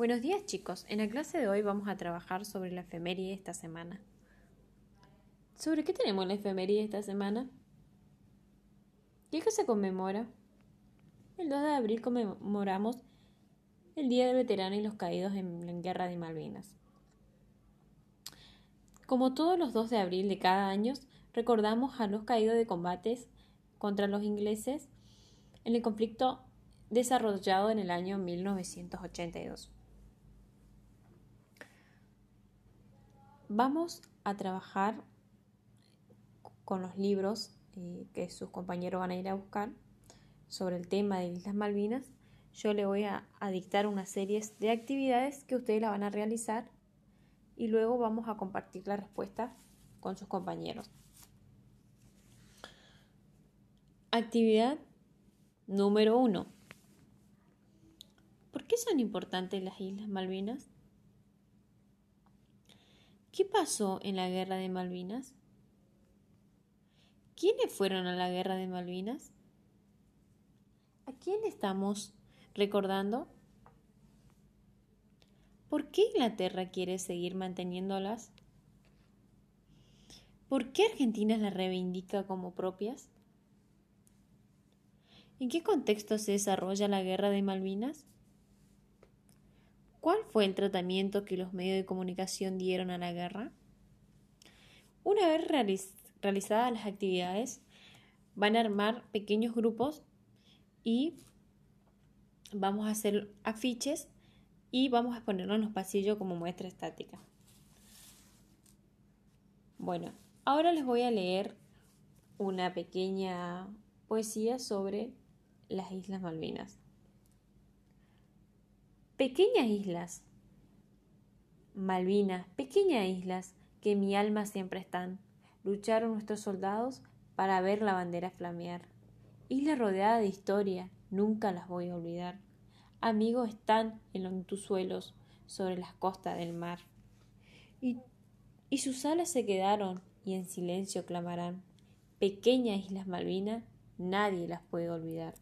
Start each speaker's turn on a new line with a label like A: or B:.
A: Buenos días chicos, en la clase de hoy vamos a trabajar sobre la efeméride de esta semana. ¿Sobre qué tenemos la efeméride de esta semana? ¿Qué se conmemora? El 2 de abril conmemoramos el Día del Veterano y los Caídos en la Guerra de Malvinas. Como todos los 2 de abril de cada año, recordamos a los caídos de combates contra los ingleses en el conflicto desarrollado en el año 1982. Vamos a trabajar con los libros eh, que sus compañeros van a ir a buscar sobre el tema de Islas Malvinas. Yo le voy a, dictar una serie de actividades que ustedes la van a realizar y luego vamos a compartir la respuesta con sus compañeros. Actividad número 1. ¿Por qué son importantes las Islas Malvinas? ¿Qué pasó en la Guerra de Malvinas? ¿Quiénes fueron a la Guerra de Malvinas? ¿A quién estamos recordando? ¿Por qué Inglaterra quiere seguir manteniéndolas? ¿Por qué Argentina las reivindica como propias? ¿En qué contexto se desarrolla la guerra de Malvinas? ¿Cuál fue el tratamiento que los medios de comunicación dieron a la guerra? Una vez realizadas las actividades, van a armar pequeños grupos y vamos a hacer afiches y vamos a ponerlo en los pasillos como muestra estática. Bueno, ahora les voy a leer una pequeña poesía sobre las Islas Malvinas. Pequeñas islas, Malvinas, pequeñas islas que en mi alma siempre están. Lucharon nuestros soldados para ver la bandera flamear. Isla rodeada de historia, nunca las voy a olvidar. Amigos están en tus suelos, sobre las costas del mar. Y, y sus alas se quedaron y en silencio clamarán. Pequeñas Islas Malvinas, nadie las puede olvidar.